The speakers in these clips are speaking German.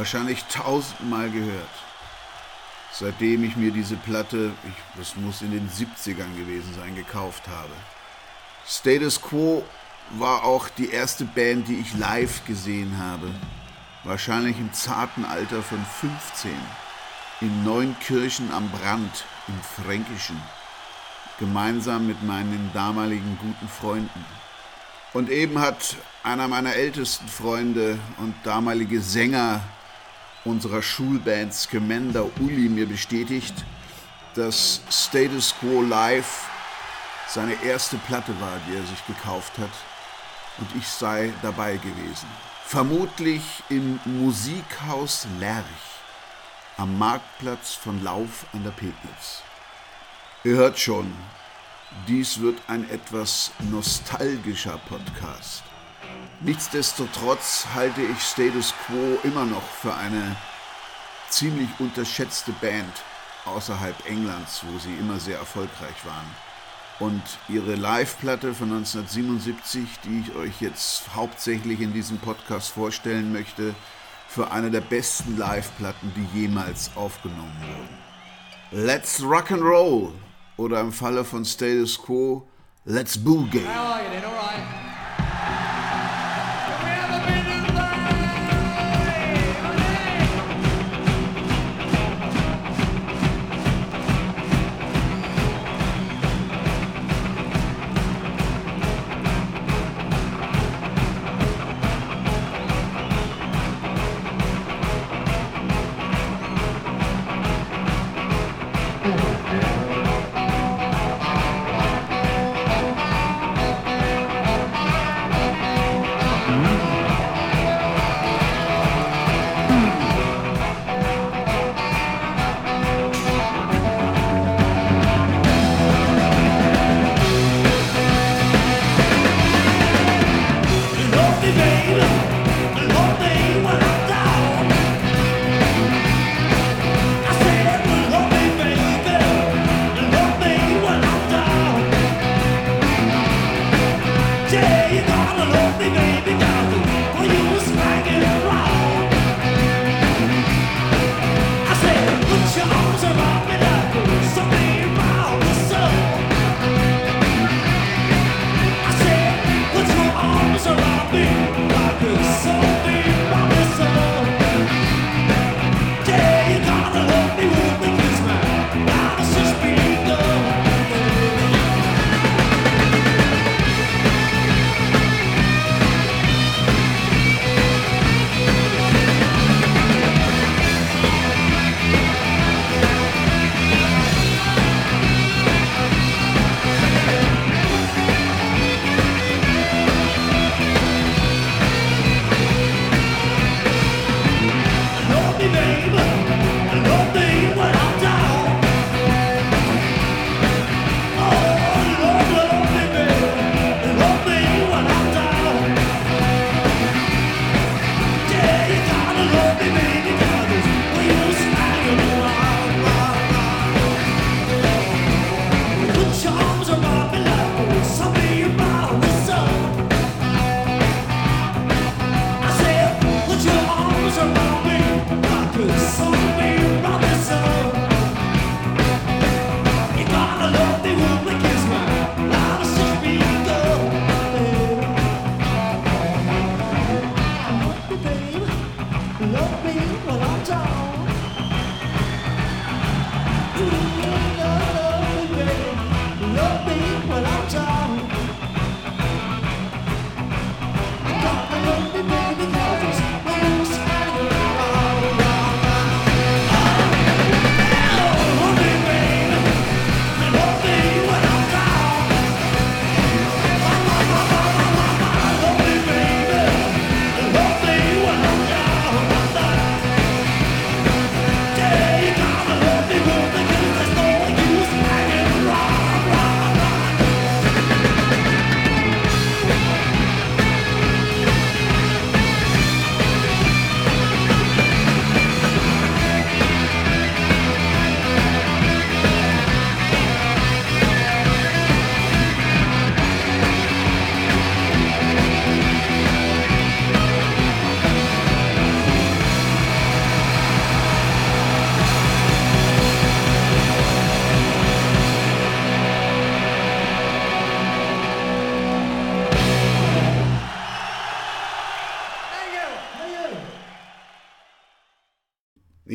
Wahrscheinlich tausendmal gehört. Seitdem ich mir diese Platte, ich, das muss in den 70ern gewesen sein, gekauft habe. Status Quo war auch die erste Band, die ich live gesehen habe. Wahrscheinlich im zarten Alter von 15. In Neunkirchen am Brand im Fränkischen. Gemeinsam mit meinen damaligen guten Freunden. Und eben hat einer meiner ältesten Freunde und damalige Sänger unserer Schulband Scamander Uli mir bestätigt, dass Status Quo Live seine erste Platte war, die er sich gekauft hat. Und ich sei dabei gewesen. Vermutlich im Musikhaus Lerch am Marktplatz von Lauf an der Pegnitz. Ihr hört schon, dies wird ein etwas nostalgischer Podcast. Nichtsdestotrotz halte ich Status Quo immer noch für eine ziemlich unterschätzte Band außerhalb Englands, wo sie immer sehr erfolgreich waren. Und ihre Live-Platte von 1977, die ich euch jetzt hauptsächlich in diesem Podcast vorstellen möchte, für eine der besten Live-Platten, die jemals aufgenommen wurden. Let's Rock and Roll oder im Falle von Status Quo, Let's Boogie. baby I'm a little man.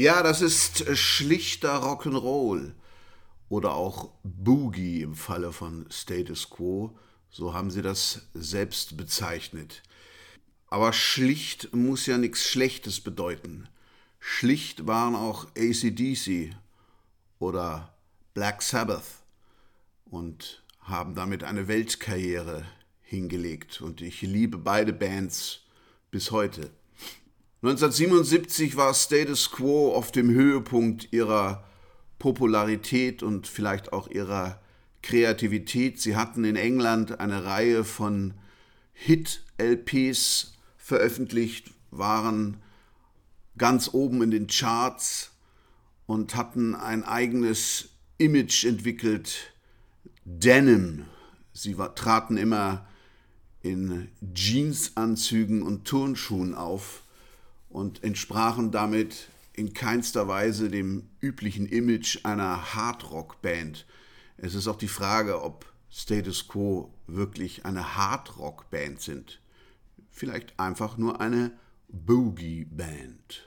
Ja, das ist schlichter Rock'n'Roll oder auch Boogie im Falle von Status Quo, so haben sie das selbst bezeichnet. Aber schlicht muss ja nichts Schlechtes bedeuten. Schlicht waren auch ACDC oder Black Sabbath und haben damit eine Weltkarriere hingelegt. Und ich liebe beide Bands bis heute. 1977 war Status Quo auf dem Höhepunkt ihrer Popularität und vielleicht auch ihrer Kreativität. Sie hatten in England eine Reihe von Hit-LPs veröffentlicht, waren ganz oben in den Charts und hatten ein eigenes Image entwickelt, Denim. Sie traten immer in Jeansanzügen und Turnschuhen auf und entsprachen damit in keinster Weise dem üblichen Image einer Hardrock-Band. Es ist auch die Frage, ob Status Quo wirklich eine Hardrock-Band sind. Vielleicht einfach nur eine Boogie-Band.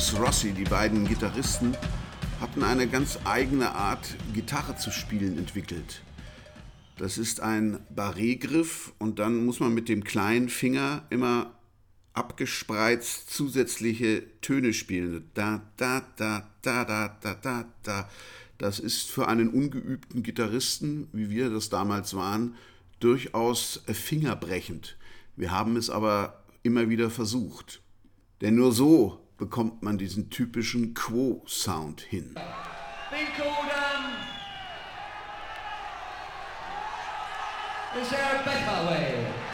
Francis Rossi, die beiden Gitarristen, hatten eine ganz eigene Art, Gitarre zu spielen entwickelt. Das ist ein Barré-Griff und dann muss man mit dem kleinen Finger immer abgespreizt zusätzliche Töne spielen. Da, da, da, da, da, da, da, da. Das ist für einen ungeübten Gitarristen, wie wir das damals waren, durchaus fingerbrechend. Wir haben es aber immer wieder versucht. Denn nur so bekommt man diesen typischen Quo-Sound hin. Is there a better way?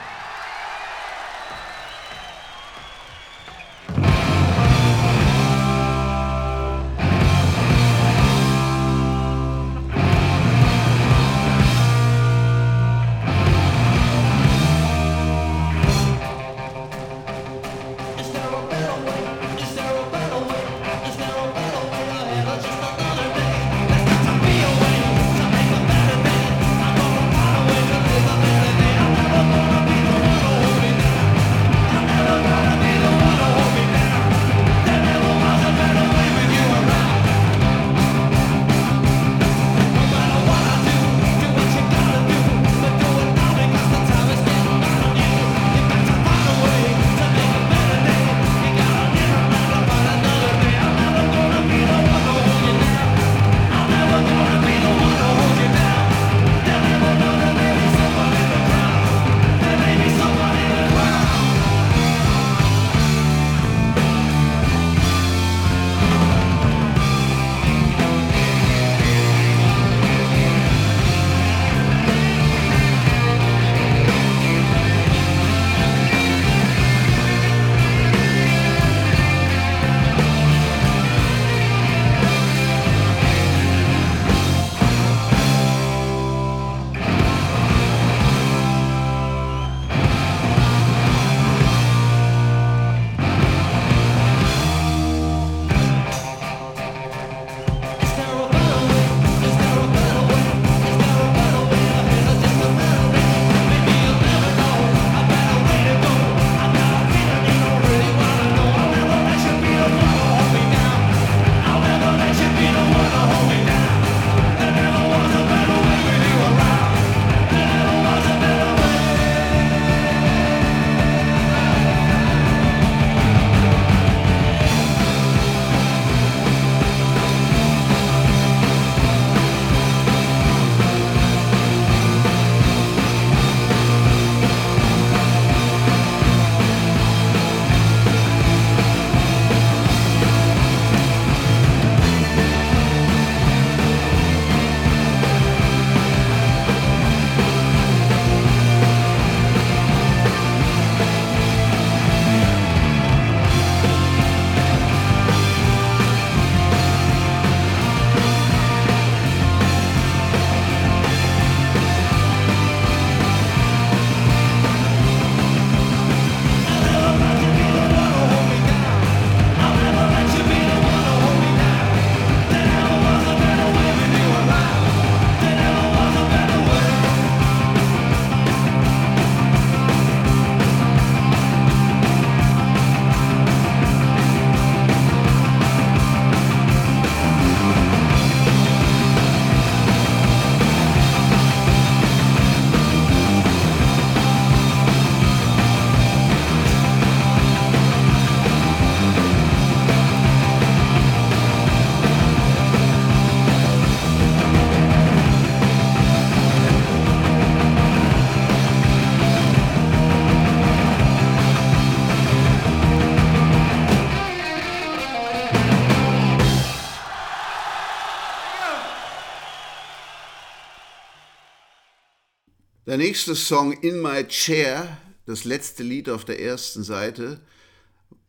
Der nächste Song In My Chair, das letzte Lied auf der ersten Seite,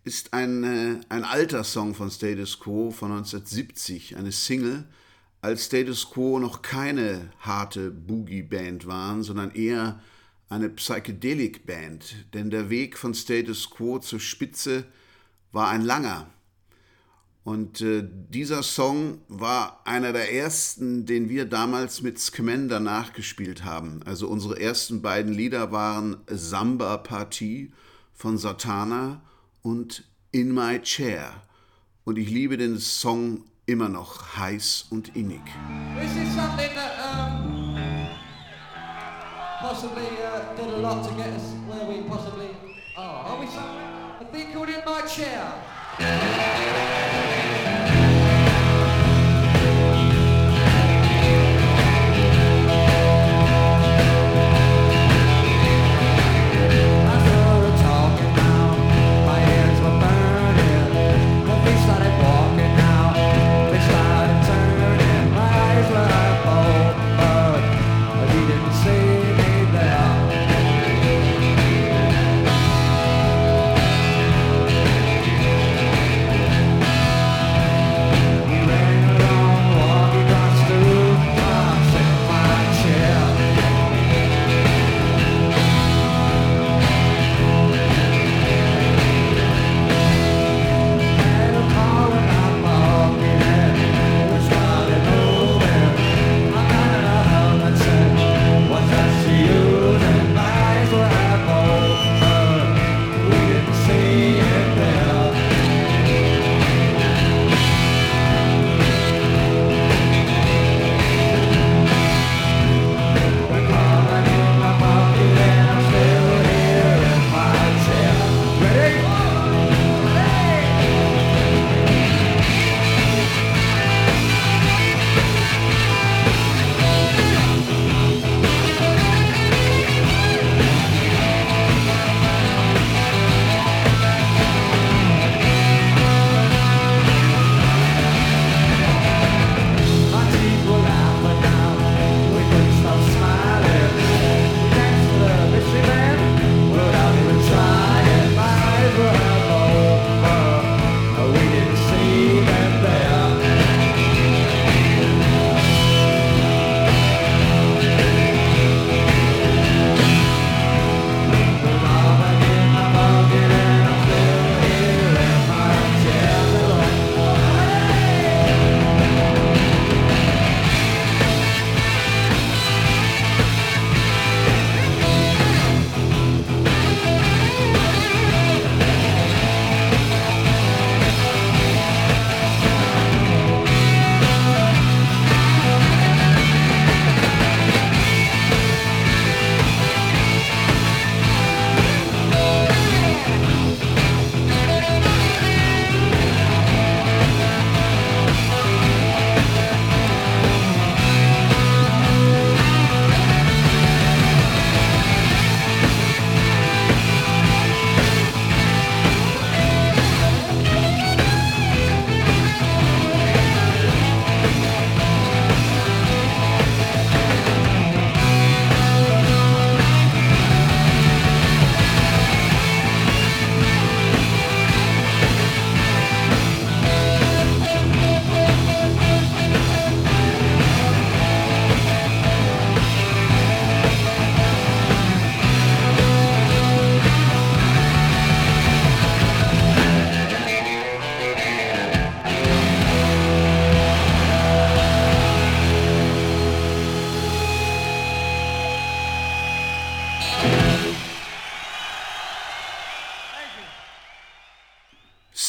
ist ein, äh, ein alter Song von Status Quo von 1970, eine Single, als Status Quo noch keine harte Boogie-Band waren, sondern eher eine Psychedelic-Band. Denn der Weg von Status Quo zur Spitze war ein langer. Und äh, dieser Song war einer der ersten, den wir damals mit Scamander nachgespielt haben. Also unsere ersten beiden Lieder waren Samba Partie von Satana und In My Chair. Und ich liebe den Song immer noch heiß und innig. This is something that um, possibly uh, did a lot to get us where we possibly are. Are we some, a thing called In My Chair?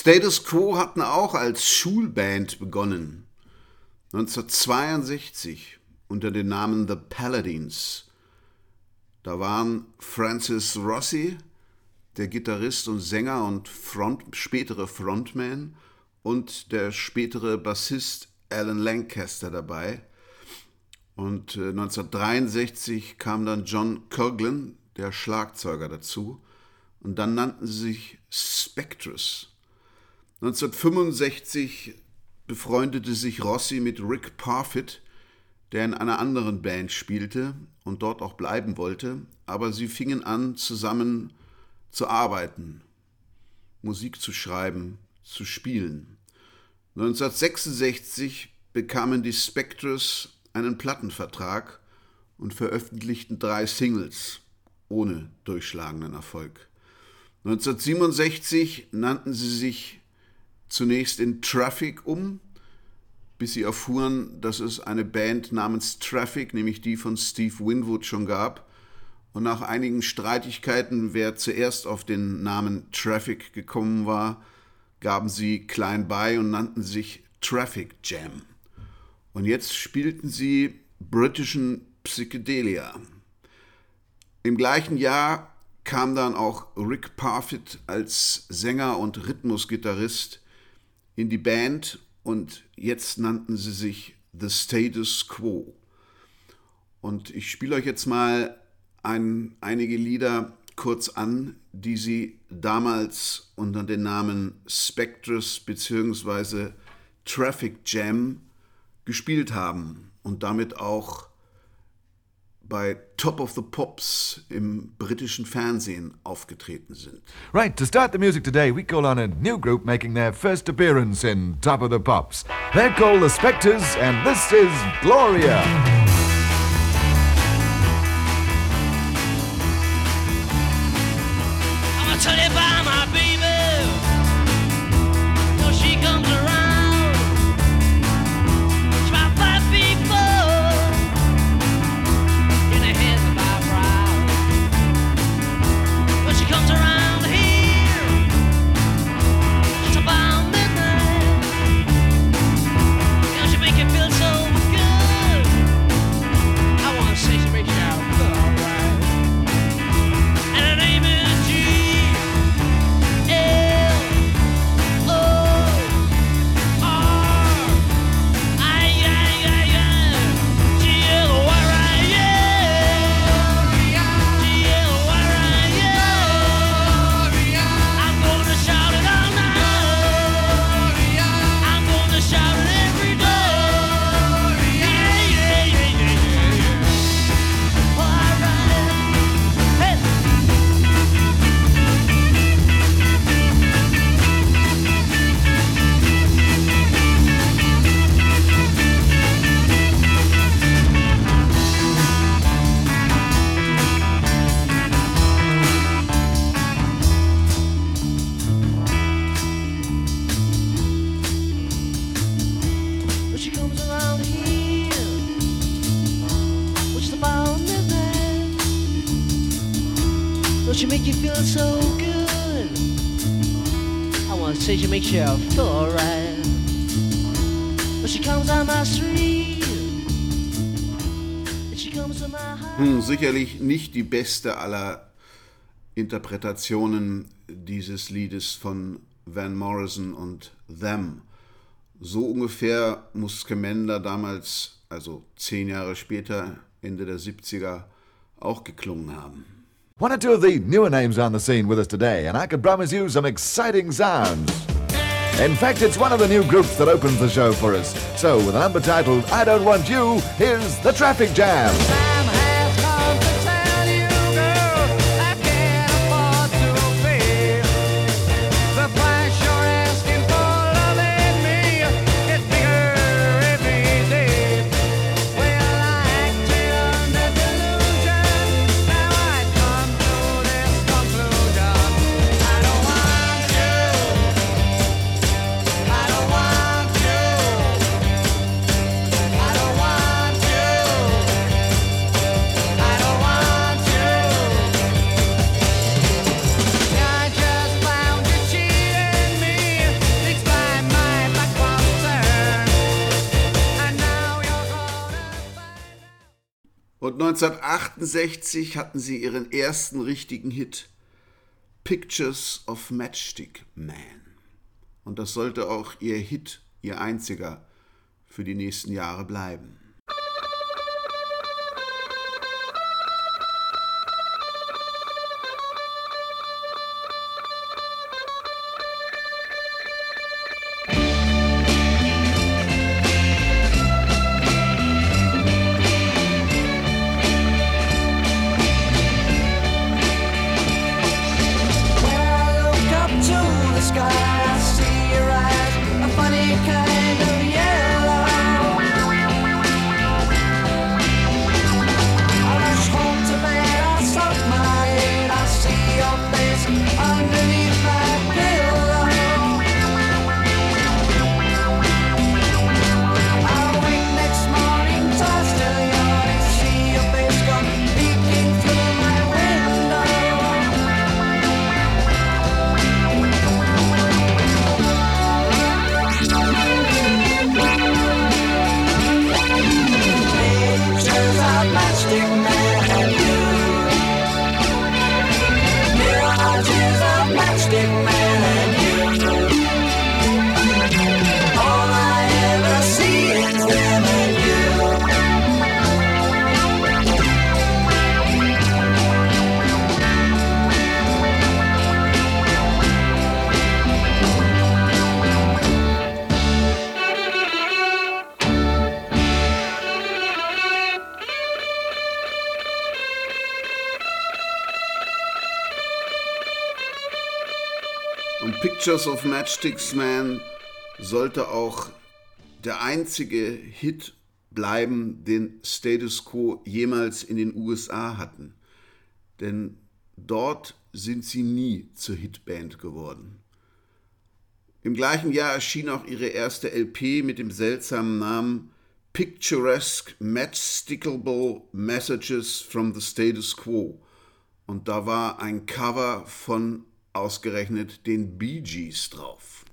Status Quo hatten auch als Schulband begonnen. 1962 unter dem Namen The Paladins. Da waren Francis Rossi, der Gitarrist und Sänger und Front, spätere Frontman, und der spätere Bassist Alan Lancaster dabei. Und äh, 1963 kam dann John Coughlin, der Schlagzeuger, dazu. Und dann nannten sie sich Spectres. 1965 befreundete sich Rossi mit Rick Parfit, der in einer anderen Band spielte und dort auch bleiben wollte, aber sie fingen an, zusammen zu arbeiten, Musik zu schreiben, zu spielen. 1966 bekamen die Spectres einen Plattenvertrag und veröffentlichten drei Singles ohne durchschlagenden Erfolg. 1967 nannten sie sich zunächst in Traffic um, bis sie erfuhren, dass es eine Band namens Traffic, nämlich die von Steve Winwood, schon gab. Und nach einigen Streitigkeiten, wer zuerst auf den Namen Traffic gekommen war, gaben sie klein bei und nannten sich Traffic Jam. Und jetzt spielten sie britischen Psychedelia. Im gleichen Jahr kam dann auch Rick Parfitt als Sänger und Rhythmusgitarrist in die Band und jetzt nannten sie sich The Status Quo. Und ich spiele euch jetzt mal ein, einige Lieder kurz an, die sie damals unter den Namen Spectres bzw. Traffic Jam gespielt haben und damit auch bei Top of the Pops im britischen Fernsehen aufgetreten sind. Right, to start the music today, we call on a new group making their first appearance in Top of the Pops. They're called the Spectres, and this is Gloria. Nicht die beste aller Interpretationen dieses Liedes von Van Morrison und Them. So ungefähr muss Scamander damals, also zehn Jahre später, Ende der 70er, auch geklungen haben. One or two of the newer names on the scene with us today, and I can promise you some exciting sounds. In fact, it's one of the new groups that opens the show for us. So, with a number titled I Don't Want You, here's the Traffic Jam. 1968 hatten sie ihren ersten richtigen Hit, Pictures of Matchstick Man. Und das sollte auch ihr Hit, ihr einziger, für die nächsten Jahre bleiben. Pictures of Matchsticks Man sollte auch der einzige Hit bleiben, den Status Quo jemals in den USA hatten. Denn dort sind sie nie zur Hitband geworden. Im gleichen Jahr erschien auch ihre erste LP mit dem seltsamen Namen Picturesque Matchstickable Messages from the Status Quo. Und da war ein Cover von ausgerechnet den Bee Gees drauf.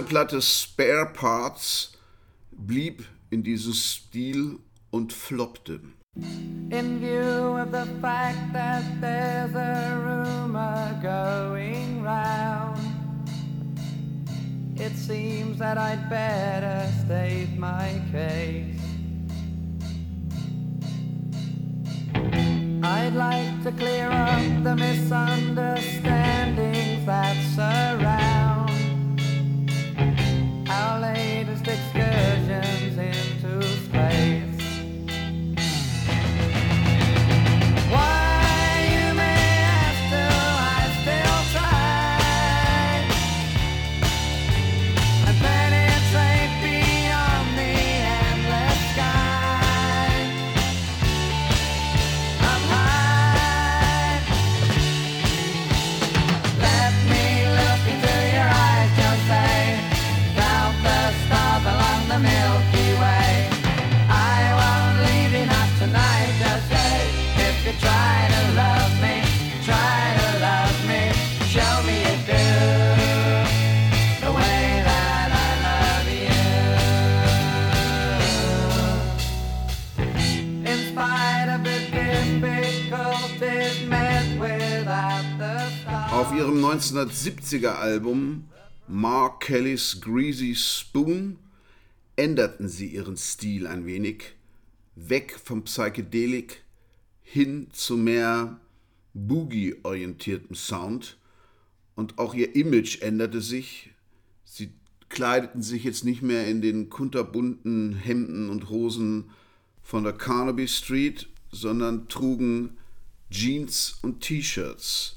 Nächste Platte Spare Parts blieb in diesem Stil und floppte. In view of the fact that there's a rumor going round, it seems that I'd better state my case. I'd like to clear up the misunderstandings that surround scared. Ihrem 1970er Album Mark Kelly's Greasy Spoon änderten sie ihren Stil ein wenig, weg vom Psychedelik hin zu mehr Boogie-orientiertem Sound und auch ihr Image änderte sich. Sie kleideten sich jetzt nicht mehr in den kunterbunten Hemden und Hosen von der Carnaby Street, sondern trugen Jeans und T-Shirts.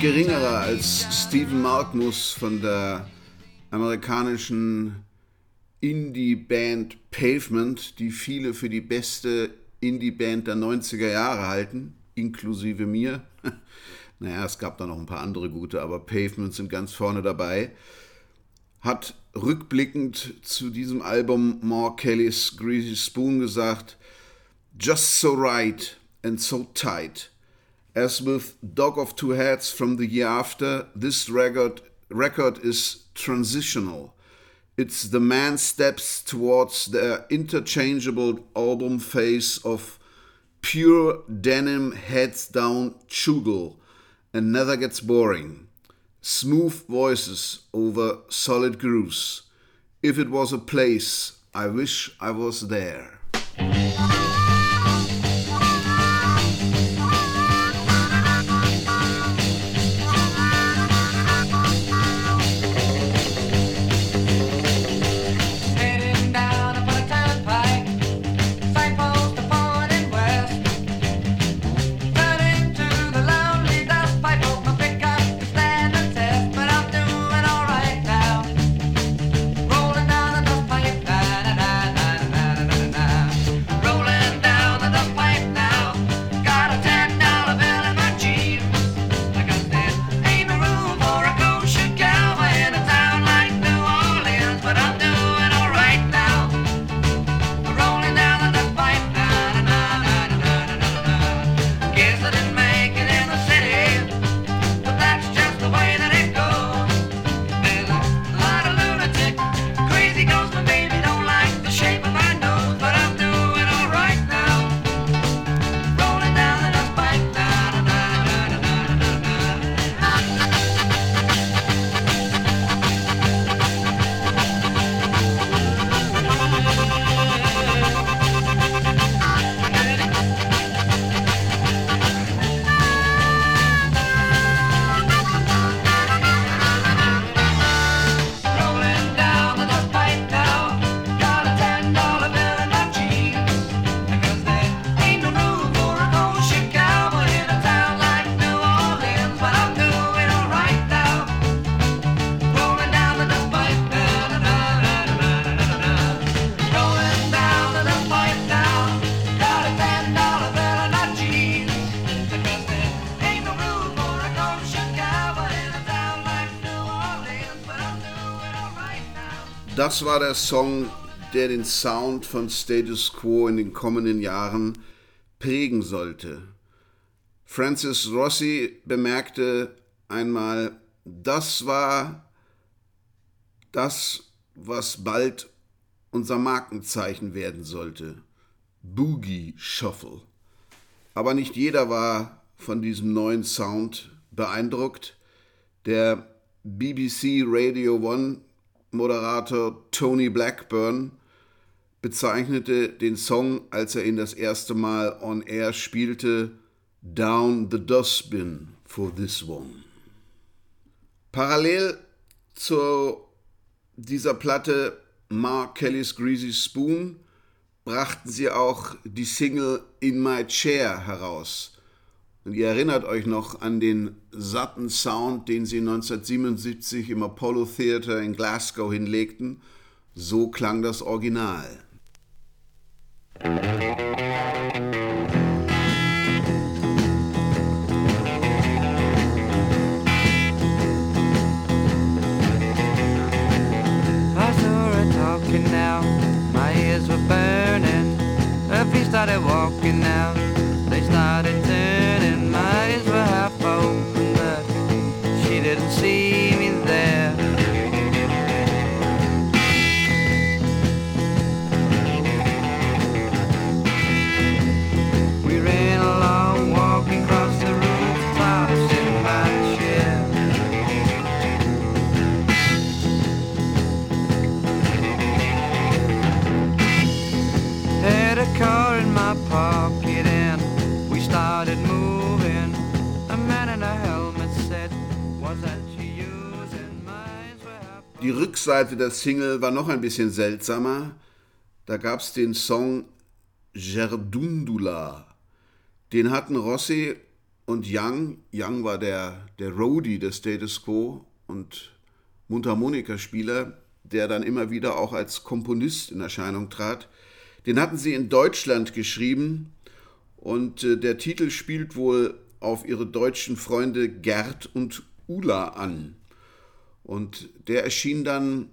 Geringerer als Stephen Malkmus von der amerikanischen Indie-Band Pavement, die viele für die beste Indie-Band der 90er Jahre halten, inklusive mir. Naja, es gab da noch ein paar andere gute, aber Pavement sind ganz vorne dabei. Hat rückblickend zu diesem Album Mark Kelly's Greasy Spoon gesagt, Just so right and so tight. As with Dog of Two Heads from the year after, this record, record is transitional. It's the man steps towards the interchangeable album phase of pure denim heads down chugel and never gets boring. Smooth voices over solid grooves. If it was a place, I wish I was there. Das war der Song, der den Sound von Status Quo in den kommenden Jahren prägen sollte. Francis Rossi bemerkte einmal, das war das, was bald unser Markenzeichen werden sollte. Boogie Shuffle. Aber nicht jeder war von diesem neuen Sound beeindruckt. Der BBC Radio One Moderator Tony Blackburn bezeichnete den Song, als er ihn das erste Mal on air spielte, Down the Dustbin for this one. Parallel zu dieser Platte Mark Kelly's Greasy Spoon brachten sie auch die Single In My Chair heraus. Und ihr erinnert euch noch an den satten Sound, den sie 1977 im Apollo Theater in Glasgow hinlegten. So klang das Original. Now, my ears were burning. Her feet started walking now, they started didn't see me there. We ran along, walking across the rooftops in my chair. Had a car in my pocket Die Rückseite der Single war noch ein bisschen seltsamer. Da gab es den Song Gerdundula. Den hatten Rossi und Young, Young war der, der Roadie des Status Quo und Mundharmonikaspieler, der dann immer wieder auch als Komponist in Erscheinung trat, den hatten sie in Deutschland geschrieben und äh, der Titel spielt wohl auf ihre deutschen Freunde Gerd und Ula an. Und der erschien dann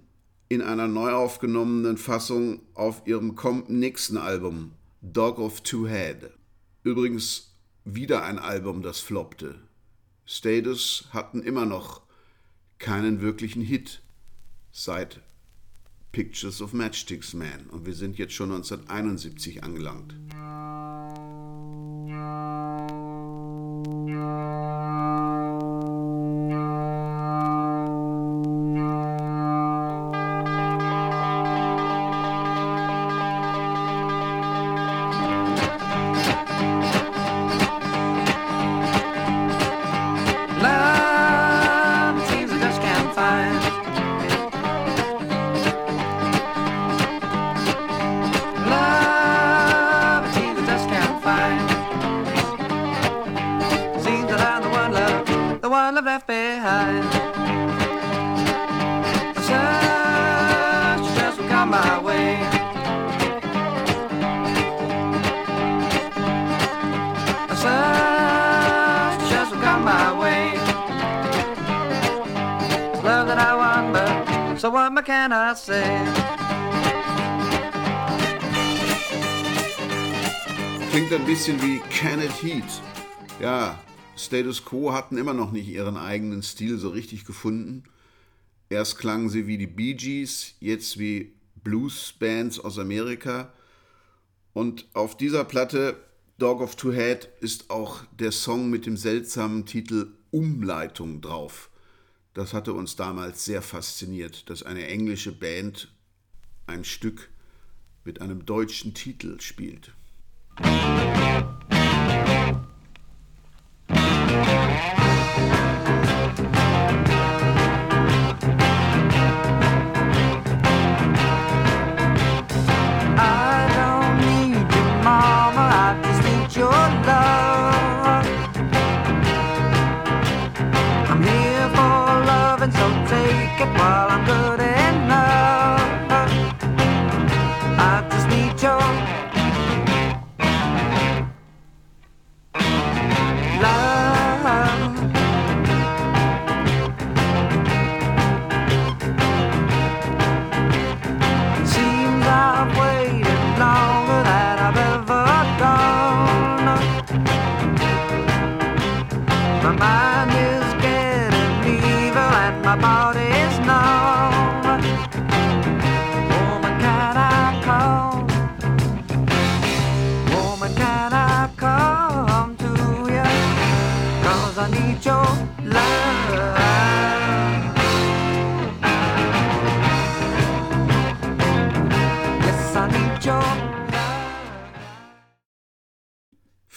in einer neu aufgenommenen Fassung auf ihrem nächsten Album, Dog of Two Head. Übrigens wieder ein Album, das floppte. Status hatten immer noch keinen wirklichen Hit seit Pictures of Matchsticks Man und wir sind jetzt schon 1971 angelangt. Bisschen wie Can It Heat. Ja, Status Quo hatten immer noch nicht ihren eigenen Stil so richtig gefunden. Erst klangen sie wie die Bee Gees, jetzt wie Blues-Bands aus Amerika. Und auf dieser Platte Dog of Two Head ist auch der Song mit dem seltsamen Titel Umleitung drauf. Das hatte uns damals sehr fasziniert, dass eine englische Band ein Stück mit einem deutschen Titel spielt. thank you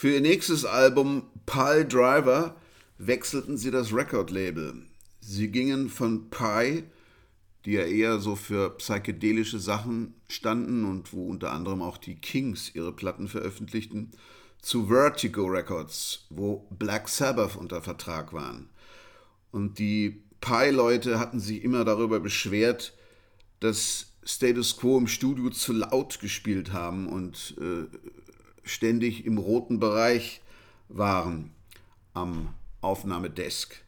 Für ihr nächstes Album Pile Driver wechselten sie das Record-Label. Sie gingen von Pie, die ja eher so für psychedelische Sachen standen und wo unter anderem auch die Kings ihre Platten veröffentlichten, zu Vertigo Records, wo Black Sabbath unter Vertrag waren. Und die Pie-Leute hatten sich immer darüber beschwert, dass Status Quo im Studio zu laut gespielt haben und äh, ständig im roten Bereich waren am Aufnahmedesk.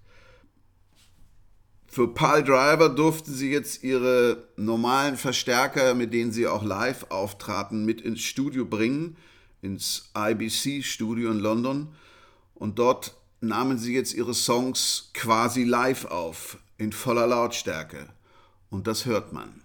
Für Pile Driver durften sie jetzt ihre normalen Verstärker, mit denen sie auch live auftraten, mit ins Studio bringen, ins IBC-Studio in London. Und dort nahmen sie jetzt ihre Songs quasi live auf, in voller Lautstärke. Und das hört man.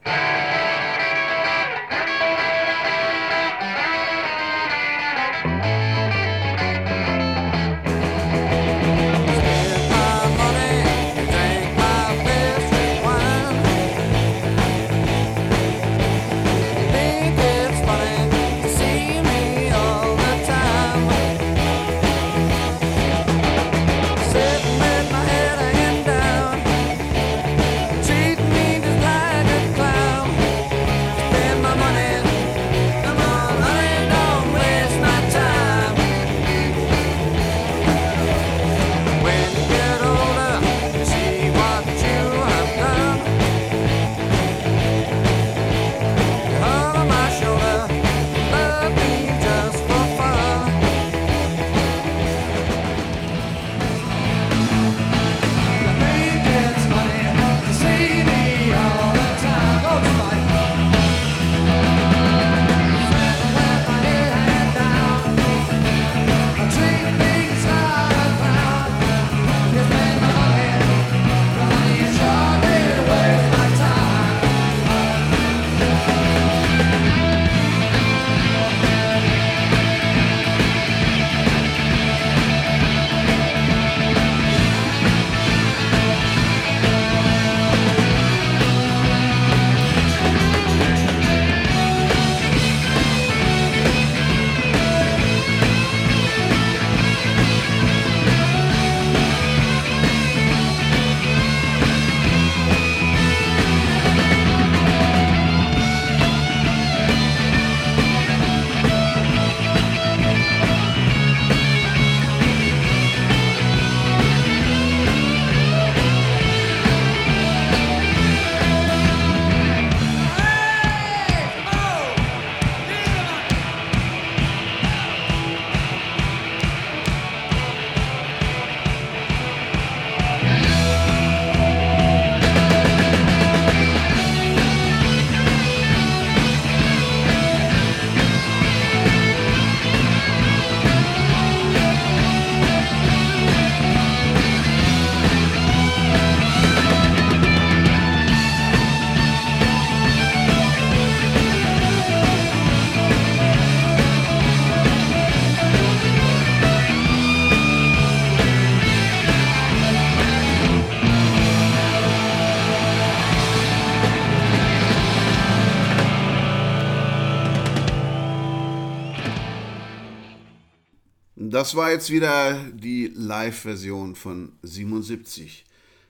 das war jetzt wieder die Live-Version von 77.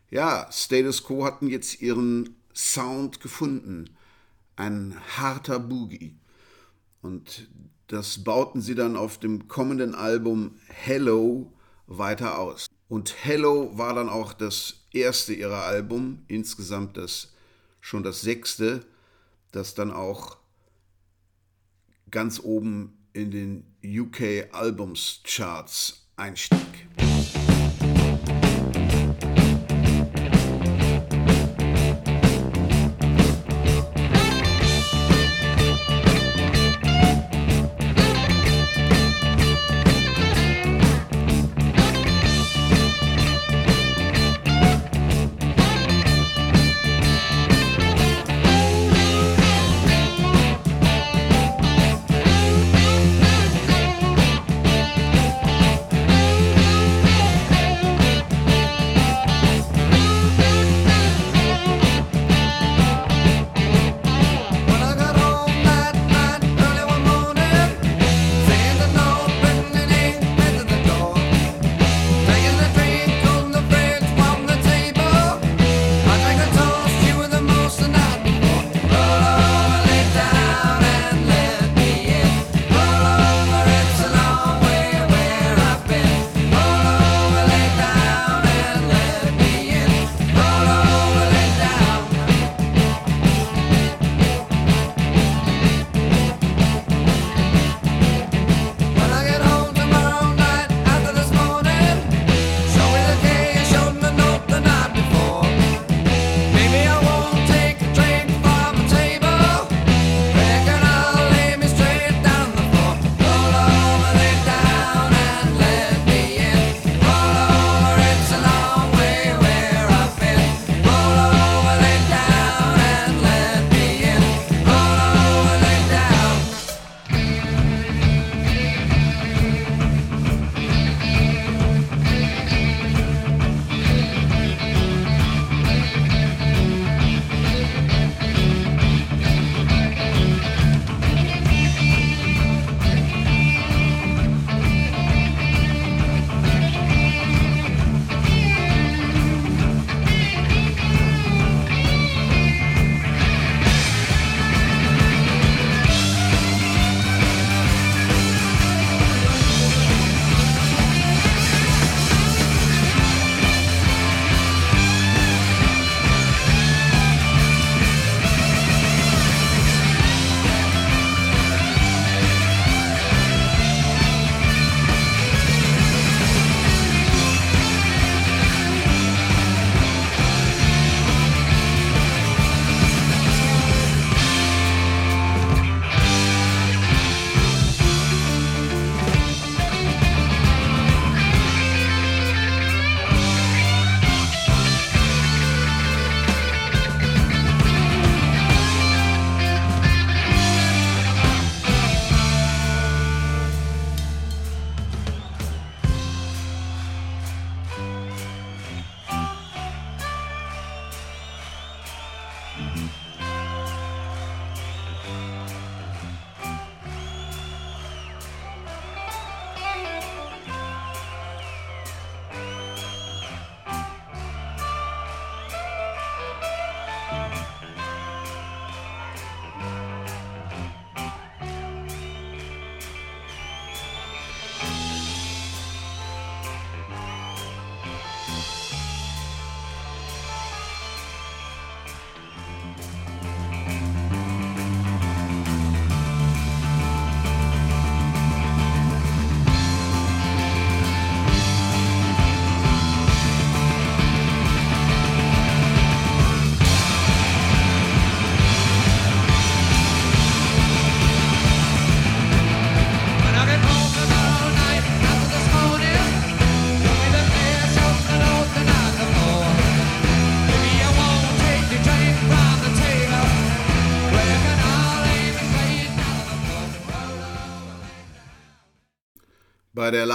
Ja, Status Quo hatten jetzt ihren Sound gefunden. Ein harter Boogie. Und das bauten sie dann auf dem kommenden Album Hello weiter aus. Und Hello war dann auch das erste ihrer Album, insgesamt das schon das sechste, das dann auch ganz oben in den UK Albums Charts einstieg.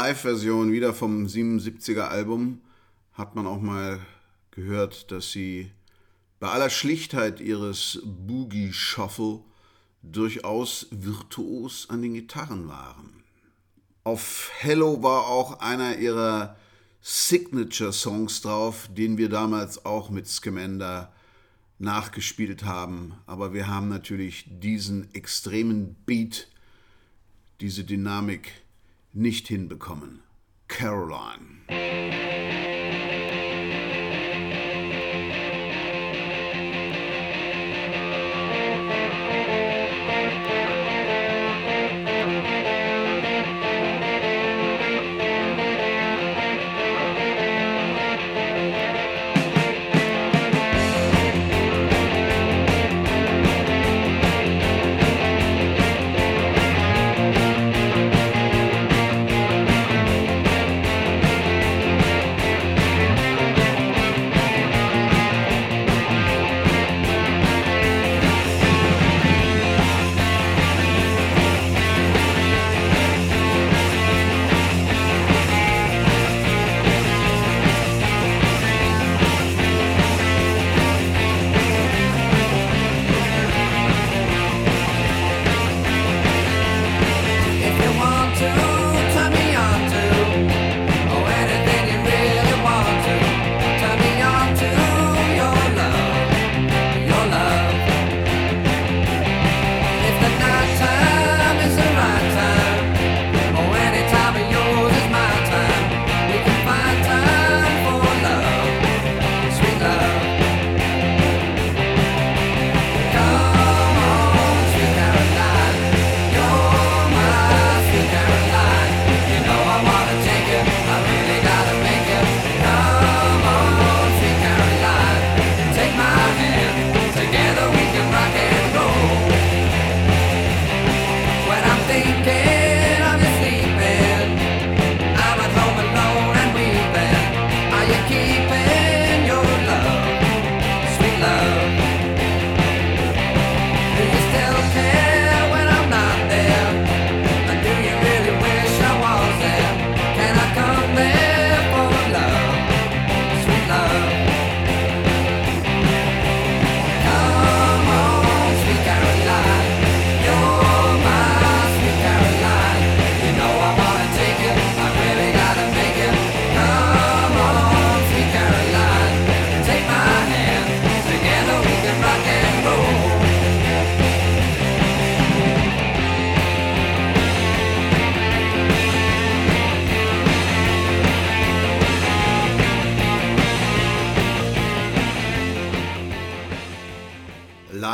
Live-Version wieder vom 77er Album hat man auch mal gehört, dass sie bei aller Schlichtheit ihres Boogie Shuffle durchaus virtuos an den Gitarren waren. Auf Hello war auch einer ihrer Signature Songs drauf, den wir damals auch mit Scamander nachgespielt haben, aber wir haben natürlich diesen extremen Beat, diese Dynamik nicht hinbekommen. Caroline.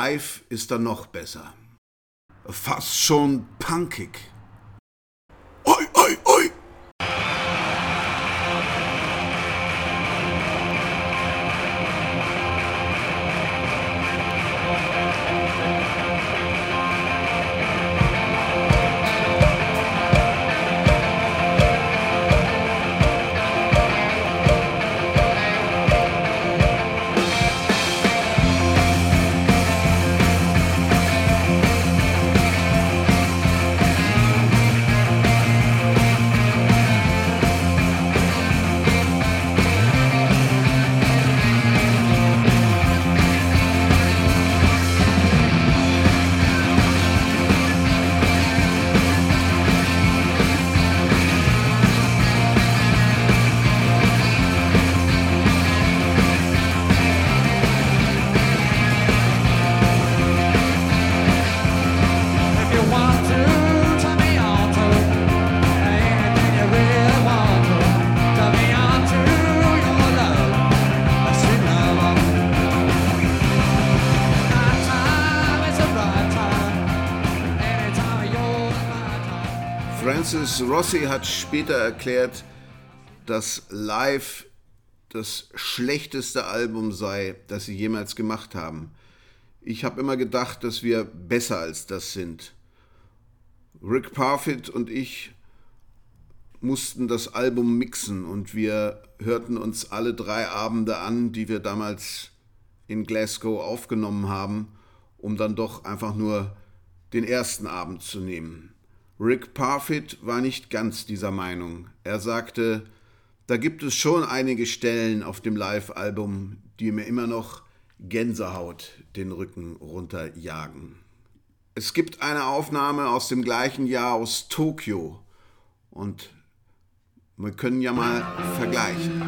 Live ist er noch besser. Fast schon punkig. Oi, oi, oi! Francis Rossi hat später erklärt, dass Live das schlechteste Album sei, das sie jemals gemacht haben. Ich habe immer gedacht, dass wir besser als das sind. Rick Parfitt und ich mussten das Album mixen und wir hörten uns alle drei Abende an, die wir damals in Glasgow aufgenommen haben, um dann doch einfach nur den ersten Abend zu nehmen. Rick Parfit war nicht ganz dieser Meinung. Er sagte, da gibt es schon einige Stellen auf dem Live-Album, die mir immer noch Gänsehaut den Rücken runterjagen. Es gibt eine Aufnahme aus dem gleichen Jahr aus Tokio und wir können ja mal vergleichen.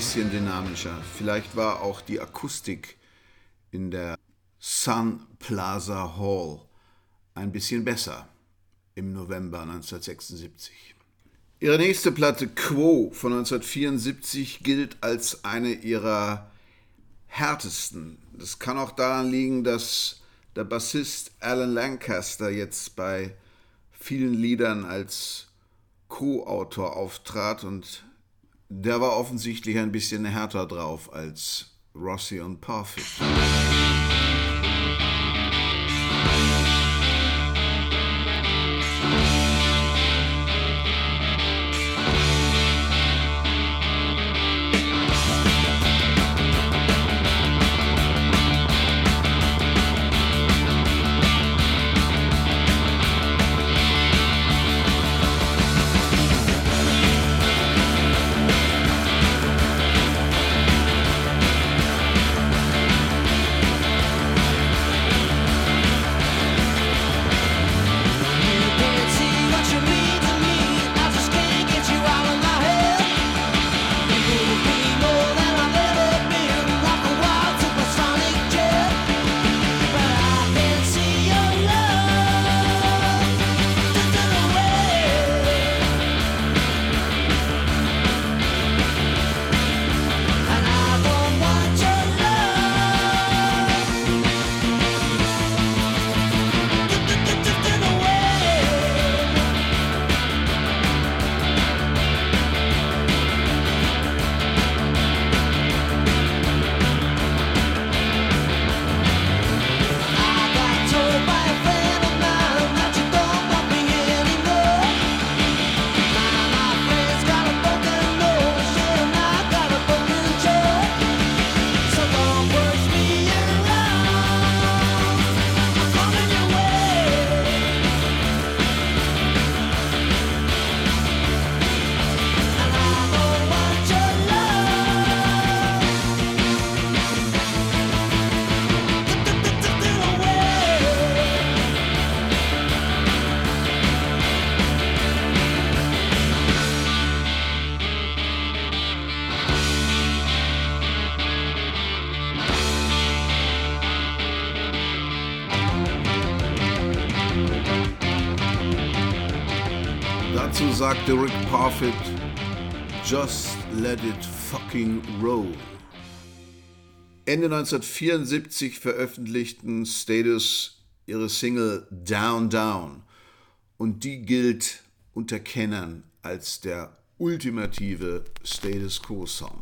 bisschen dynamischer. Vielleicht war auch die Akustik in der Sun Plaza Hall ein bisschen besser im November 1976. Ihre nächste Platte Quo von 1974 gilt als eine ihrer härtesten. Das kann auch daran liegen, dass der Bassist Alan Lancaster jetzt bei vielen Liedern als Co-Autor auftrat und der war offensichtlich ein bisschen härter drauf als Rossi und Parfit. Musik Parfitt, just let it fucking roll. Ende 1974 veröffentlichten Status ihre Single Down Down und die gilt unter Kennern als der ultimative Status Quo Song.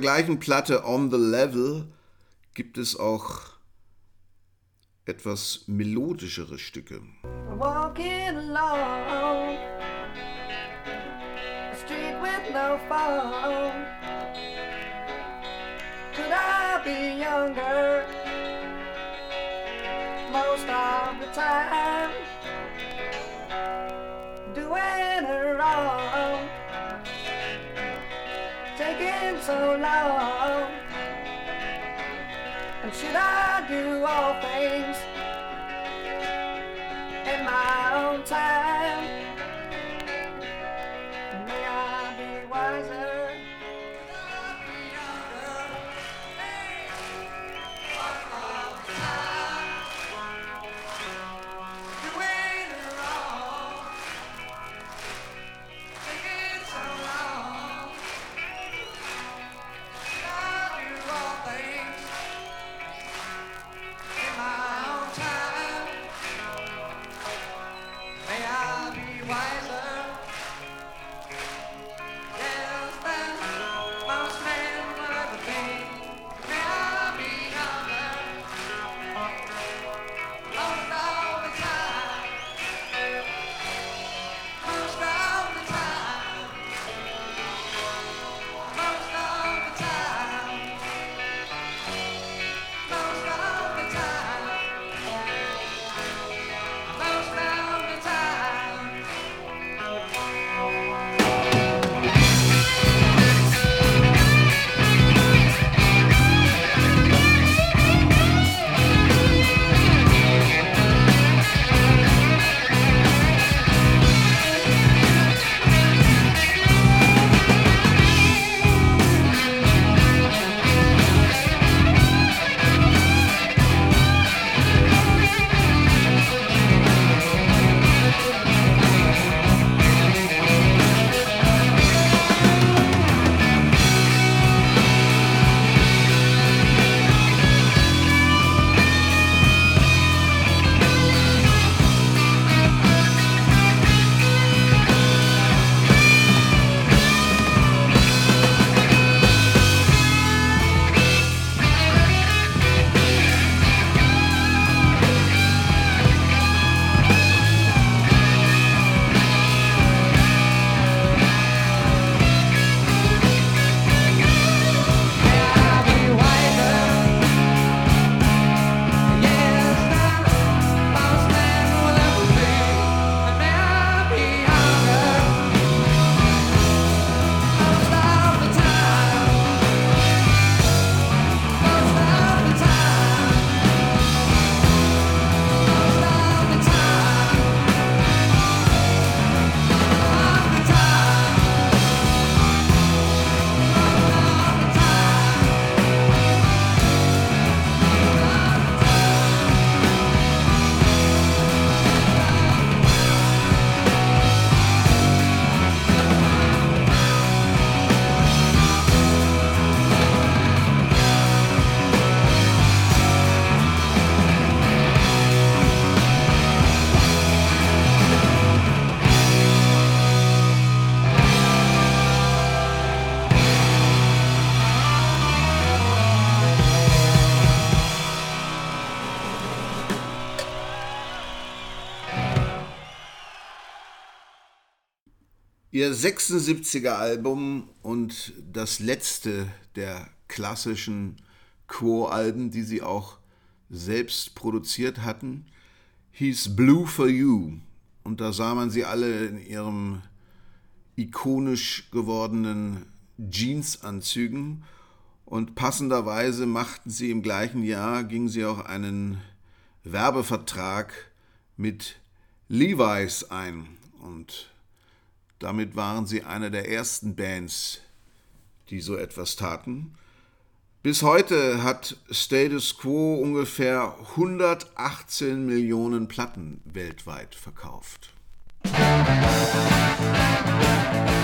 Gleichen Platte On the Level gibt es auch etwas melodischere Stücke. Walking along so long. And should I do all I Ihr 76er Album und das letzte der klassischen Quo-Alben, die sie auch selbst produziert hatten, hieß Blue for You. Und da sah man sie alle in ihrem ikonisch gewordenen Jeansanzügen. Und passenderweise machten sie im gleichen Jahr, gingen sie auch einen Werbevertrag mit Levi's ein. Und damit waren sie eine der ersten Bands, die so etwas taten. Bis heute hat Status Quo ungefähr 118 Millionen Platten weltweit verkauft. How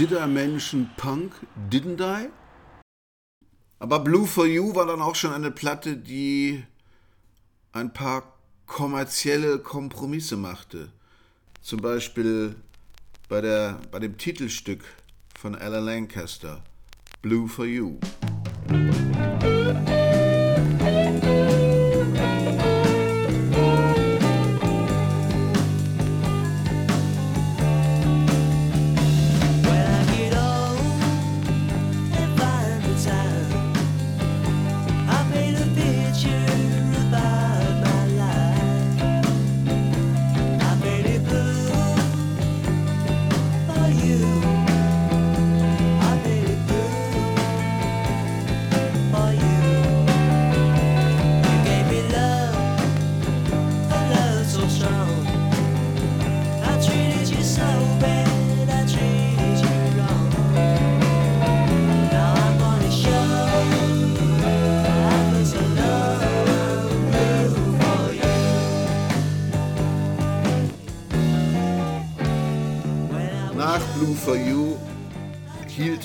Did I mention Punk? Didn't I? Aber Blue for You war dann auch schon eine Platte, die ein paar kommerzielle Kompromisse machte. Zum Beispiel bei, der, bei dem Titelstück von Alan Lancaster, Blue for You.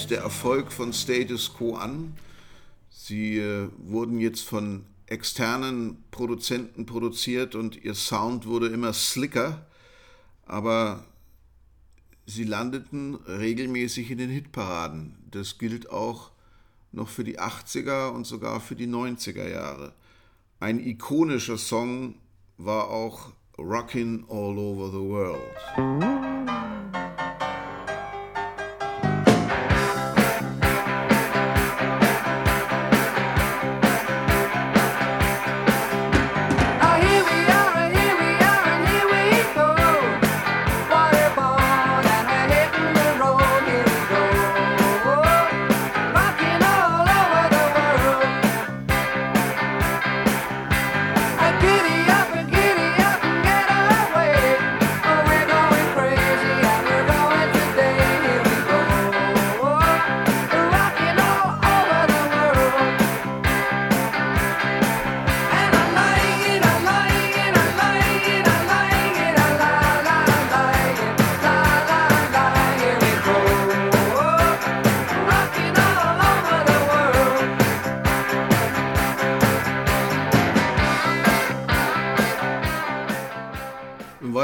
Der Erfolg von Status Quo an. Sie äh, wurden jetzt von externen Produzenten produziert und ihr Sound wurde immer slicker, aber sie landeten regelmäßig in den Hitparaden. Das gilt auch noch für die 80er und sogar für die 90er Jahre. Ein ikonischer Song war auch Rockin' All Over the World.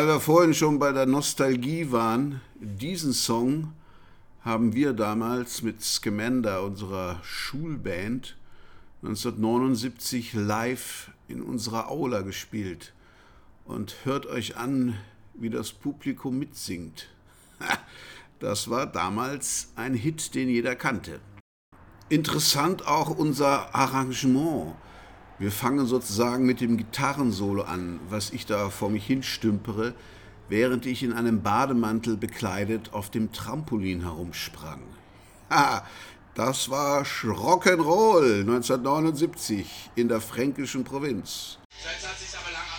Weil wir vorhin schon bei der Nostalgie waren, diesen Song haben wir damals mit Scamander, unserer Schulband, 1979 live in unserer Aula gespielt. Und hört euch an, wie das Publikum mitsingt. Das war damals ein Hit, den jeder kannte. Interessant auch unser Arrangement. Wir fangen sozusagen mit dem Gitarrensolo an, was ich da vor mich hinstümpere, während ich in einem Bademantel bekleidet auf dem Trampolin herumsprang. Ha, das war Rock'n'Roll 1979 in der fränkischen Provinz. Jetzt hat sich aber lang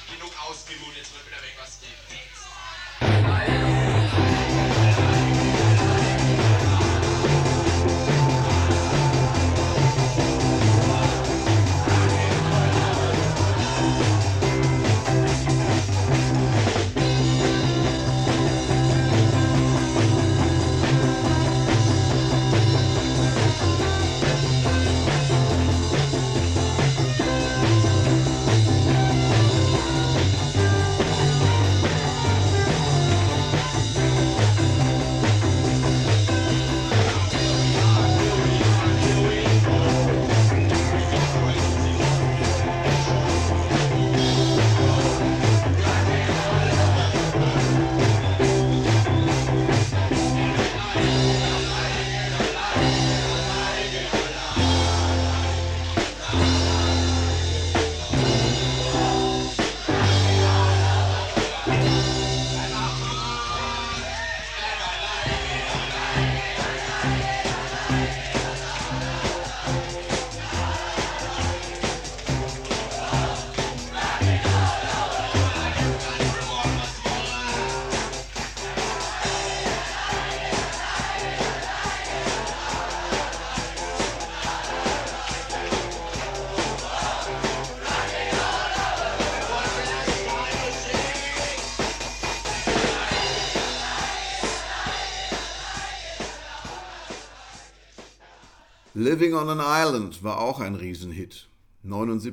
Living on an Island war auch ein Riesenhit. 79.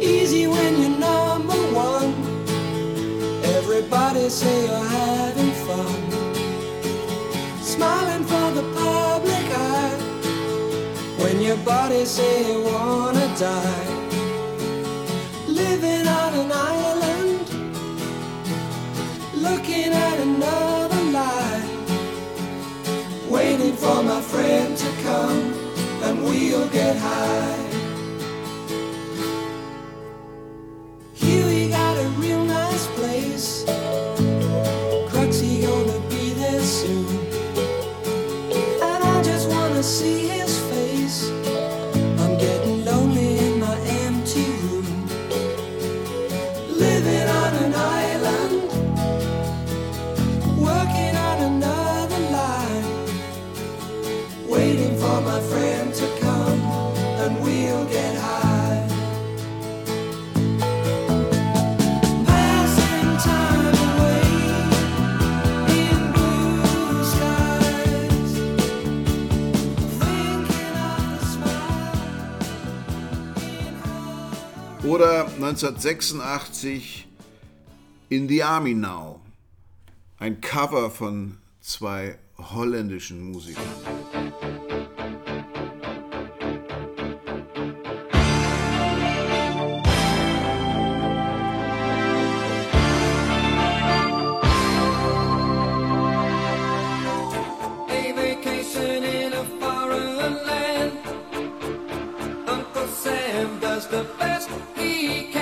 Easy when you're number one. Everybody say you're having fun. Smiling for the public eye. When your body say 1986 In the Army Now. Ein Cover von zwei holländischen Musikern. The best he can.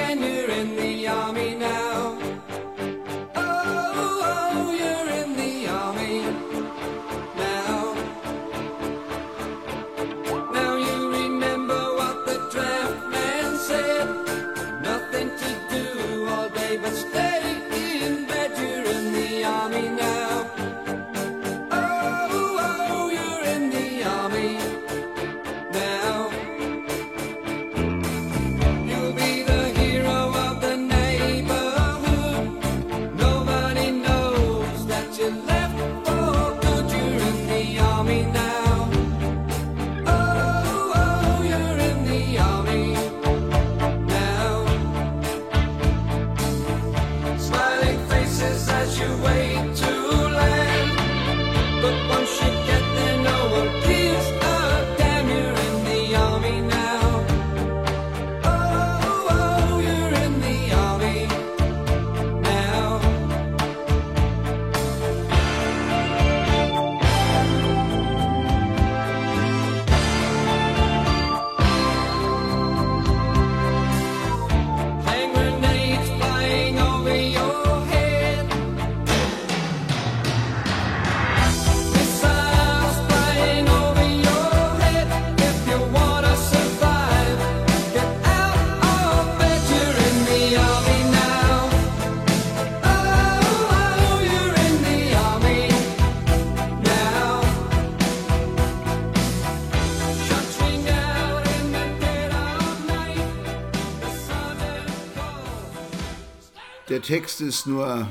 Text ist nur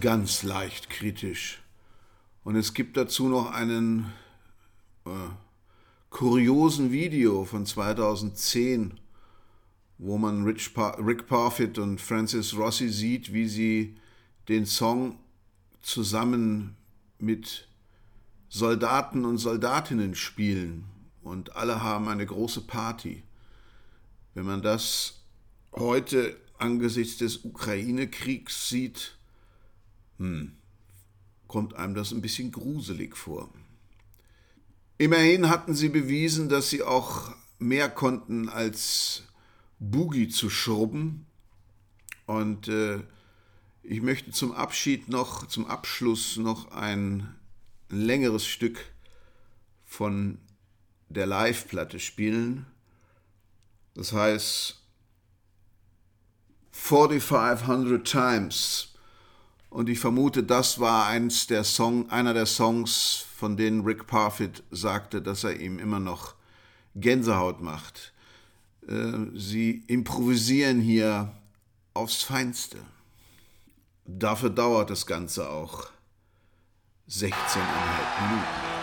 ganz leicht kritisch. Und es gibt dazu noch einen äh, kuriosen Video von 2010, wo man Rich pa Rick Parfitt und Francis Rossi sieht, wie sie den Song zusammen mit Soldaten und Soldatinnen spielen. Und alle haben eine große Party. Wenn man das heute angesichts des Ukraine-Kriegs sieht, hm, kommt einem das ein bisschen gruselig vor. Immerhin hatten sie bewiesen, dass sie auch mehr konnten als Boogie zu schrubben. Und äh, ich möchte zum Abschied noch, zum Abschluss noch ein längeres Stück von der Live-Platte spielen. Das heißt 4500 Times. Und ich vermute, das war eins der Song, einer der Songs, von denen Rick Parfit sagte, dass er ihm immer noch Gänsehaut macht. Äh, sie improvisieren hier aufs Feinste. Dafür dauert das Ganze auch 16,5 Minuten.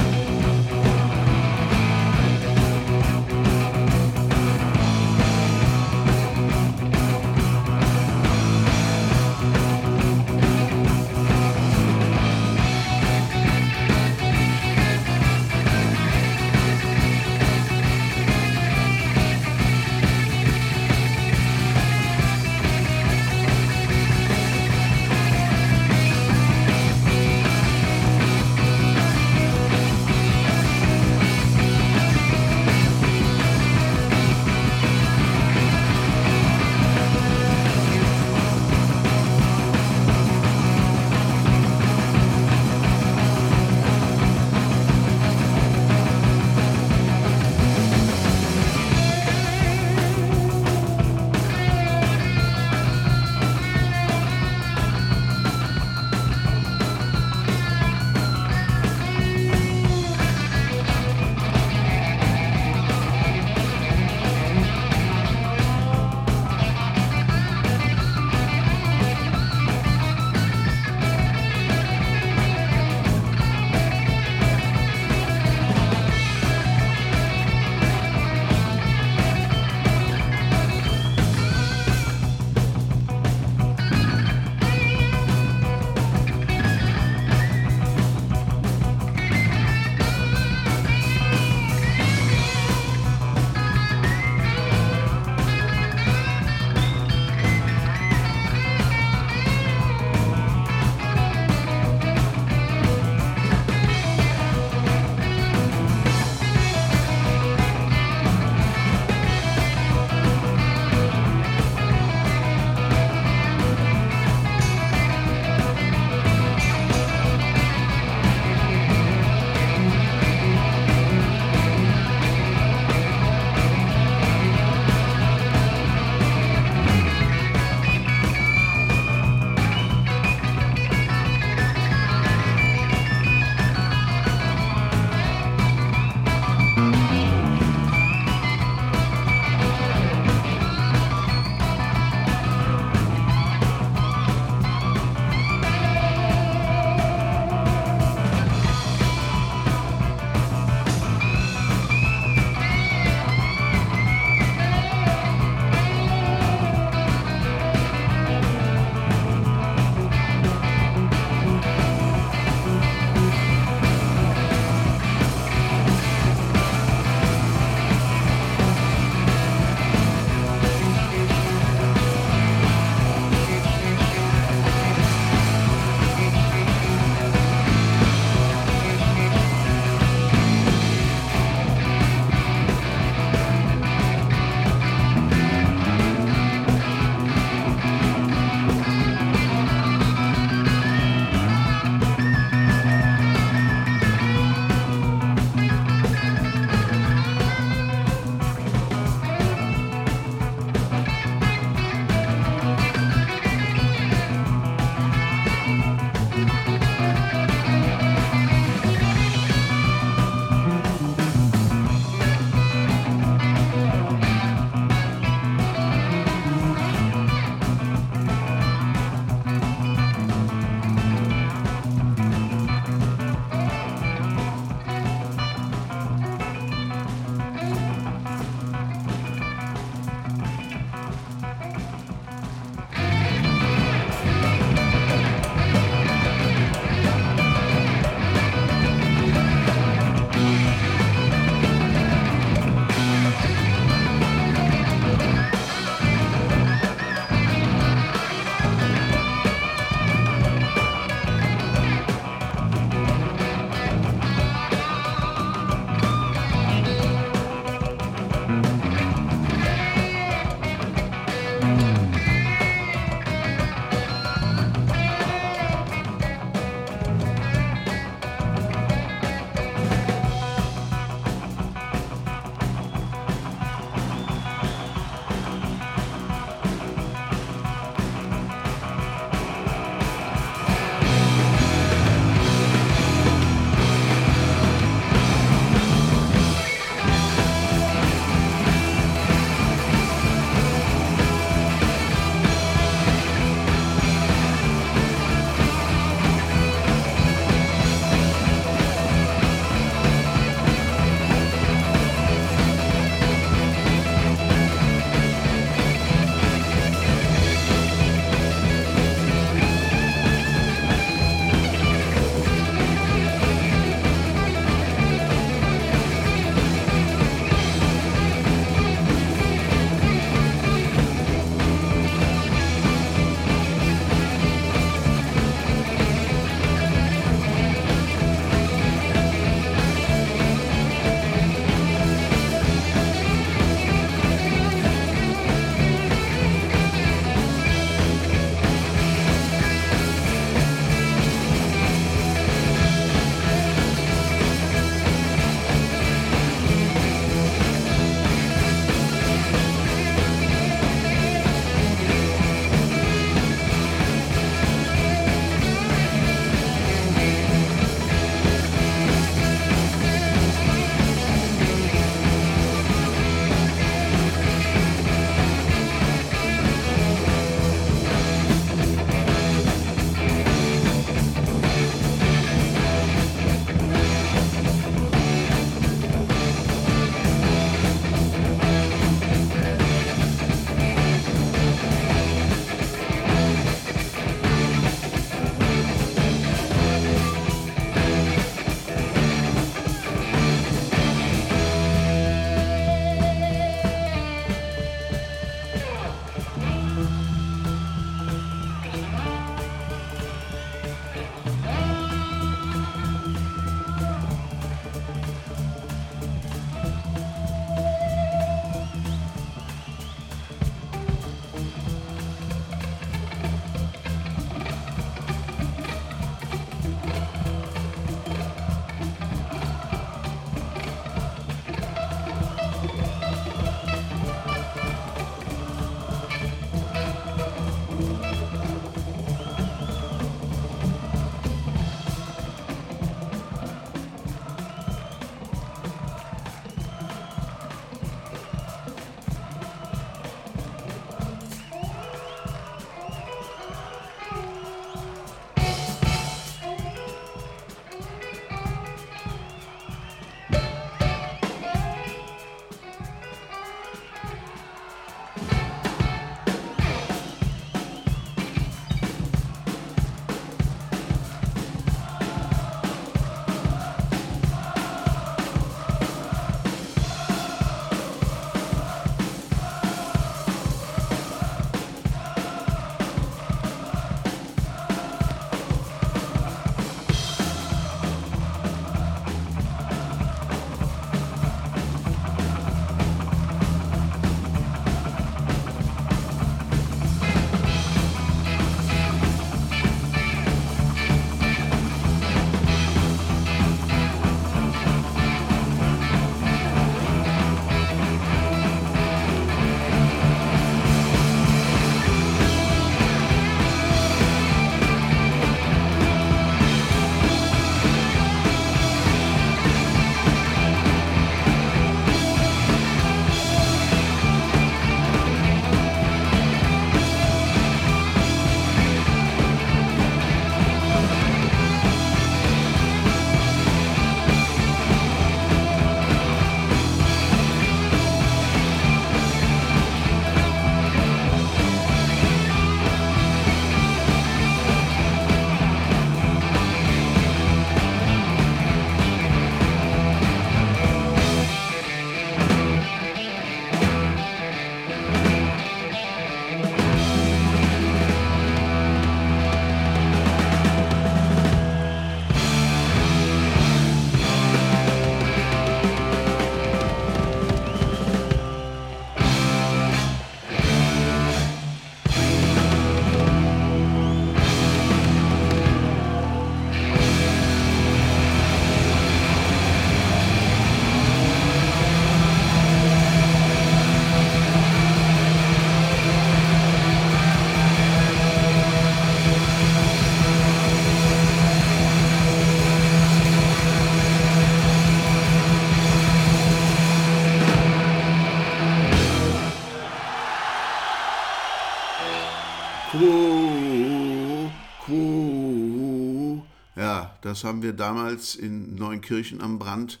Haben wir damals in Neunkirchen am Brand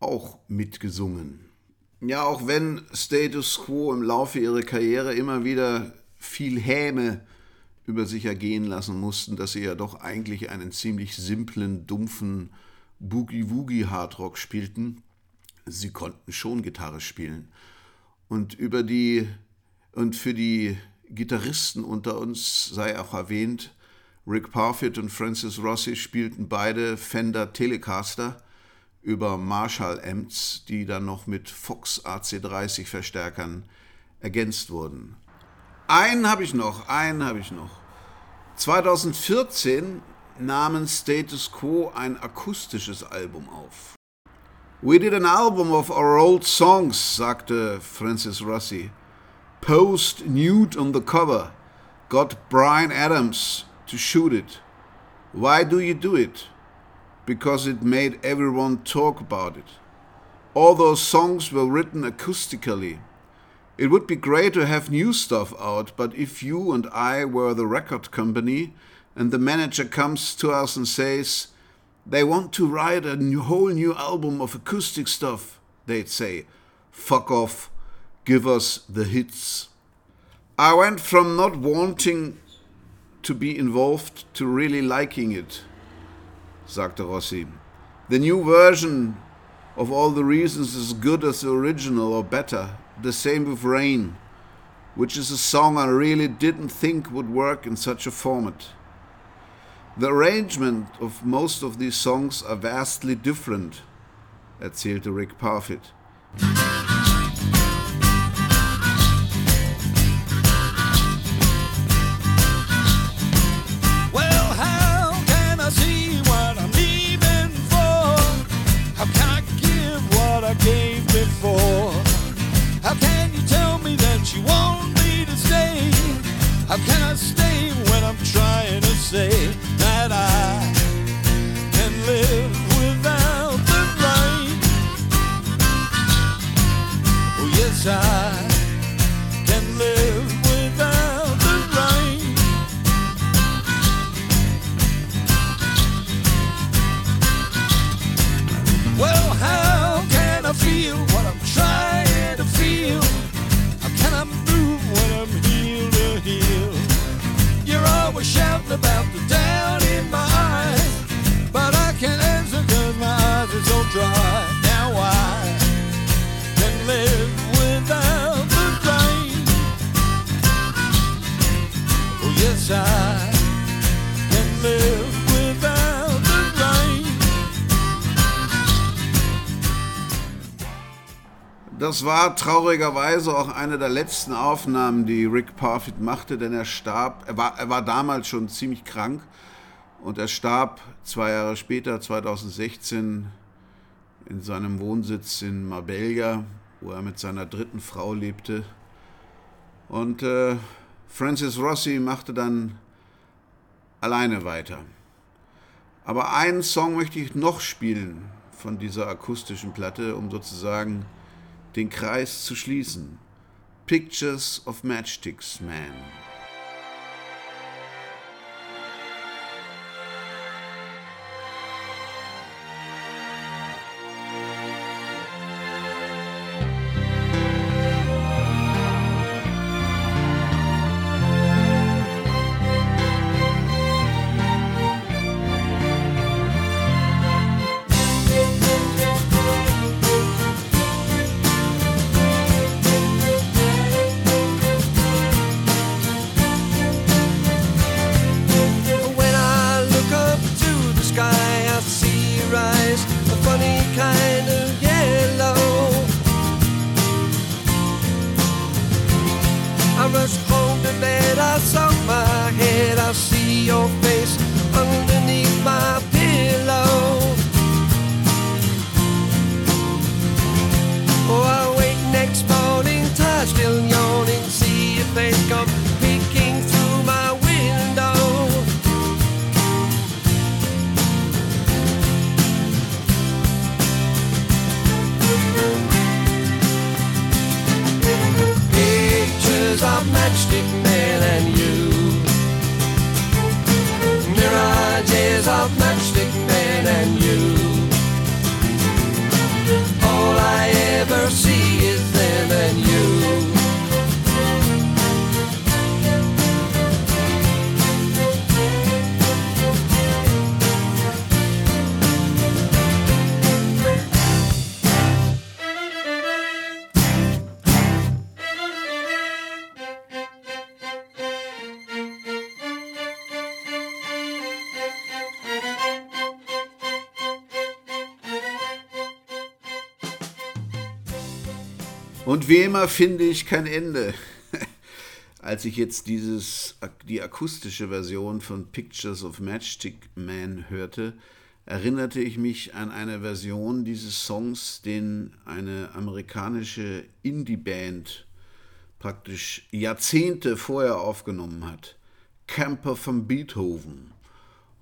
auch mitgesungen. Ja, auch wenn Status Quo im Laufe ihrer Karriere immer wieder viel Häme über sich ergehen lassen mussten, dass sie ja doch eigentlich einen ziemlich simplen, dumpfen Boogie-Woogie-Hardrock spielten, sie konnten schon Gitarre spielen. Und über die und für die Gitarristen unter uns sei auch erwähnt, Rick Parfitt und Francis Rossi spielten beide Fender Telecaster über Marshall Amps, die dann noch mit Fox AC30 Verstärkern ergänzt wurden. Einen habe ich noch, einen habe ich noch. 2014 nahmen Status Quo ein akustisches Album auf. We did an album of our old songs, sagte Francis Rossi. Posed nude on the cover. Got Brian Adams to shoot it. Why do you do it? Because it made everyone talk about it. All those songs were written acoustically. It would be great to have new stuff out, but if you and I were the record company and the manager comes to us and says, they want to write a new, whole new album of acoustic stuff, they'd say, fuck off, give us the hits. I went from not wanting to be involved to really liking it, sagte Rossi. The new version of all the reasons is as good as the original or better. The same with Rain, which is a song I really didn't think would work in such a format. The arrangement of most of these songs are vastly different, erzählte Rick Parfitt. Das war traurigerweise auch eine der letzten Aufnahmen, die Rick Parfitt machte, denn er starb, er war, er war damals schon ziemlich krank und er starb zwei Jahre später, 2016, in seinem Wohnsitz in Marbella, wo er mit seiner dritten Frau lebte. Und äh, Francis Rossi machte dann alleine weiter. Aber einen Song möchte ich noch spielen von dieser akustischen Platte, um sozusagen den Kreis zu schließen. Pictures of Matchsticks Man. Und wie immer finde ich kein Ende. Als ich jetzt dieses, die akustische Version von Pictures of Matchstick Man hörte, erinnerte ich mich an eine Version dieses Songs, den eine amerikanische Indie-Band praktisch Jahrzehnte vorher aufgenommen hat. Camper von Beethoven.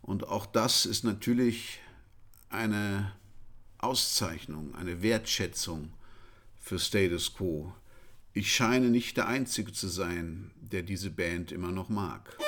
Und auch das ist natürlich eine Auszeichnung, eine Wertschätzung für Status Quo. Ich scheine nicht der Einzige zu sein, der diese Band immer noch mag.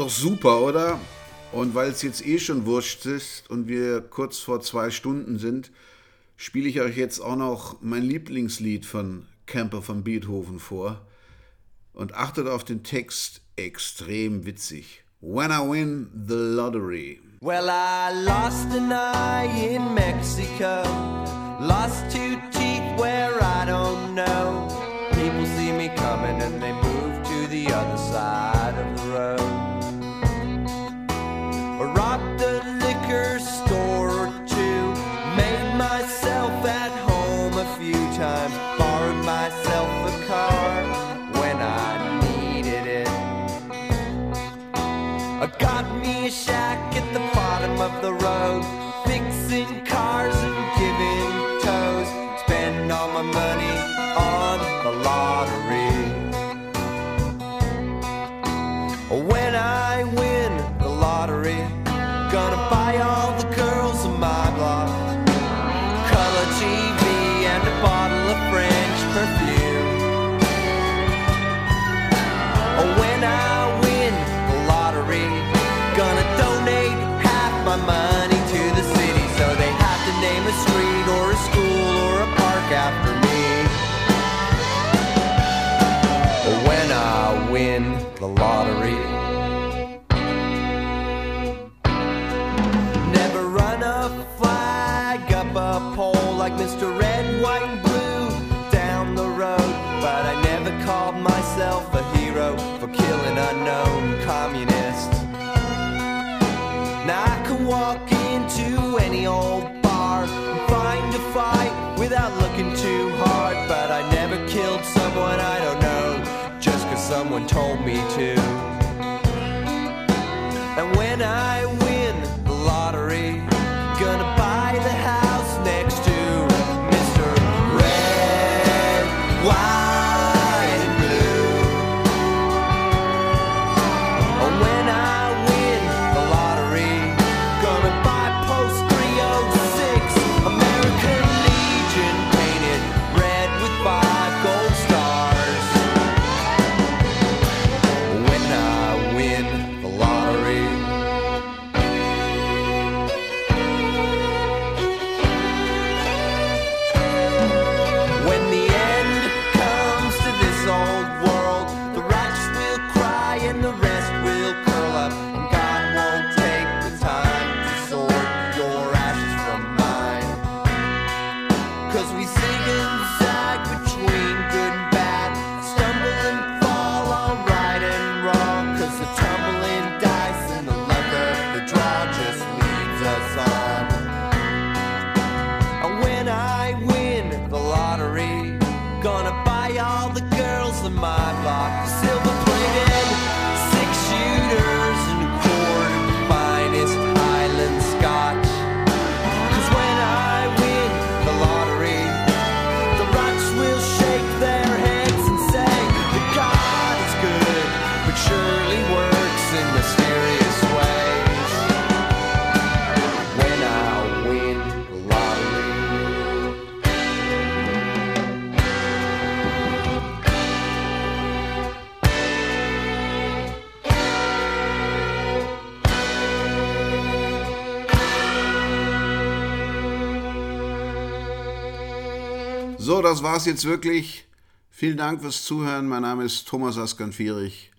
Doch super, oder? Und weil es jetzt eh schon wurscht ist und wir kurz vor zwei Stunden sind, spiele ich euch jetzt auch noch mein Lieblingslied von Camper von Beethoven vor. Und achtet auf den Text, extrem witzig. When I win the lottery. Well, I lost an eye in Mexico, lost two teeth where I don't know. People see me coming and they move to the other side of the road. The lottery. Das war's jetzt wirklich. Vielen Dank fürs Zuhören. Mein Name ist Thomas Askan-Fierich.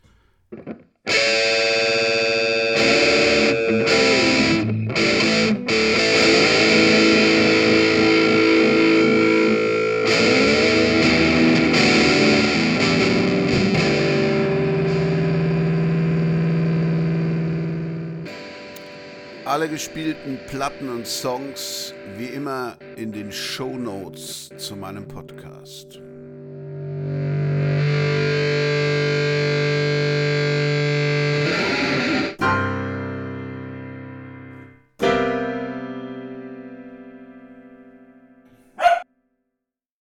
Alle gespielten Platten und Songs wie immer in den Show Notes zu meinem Podcast.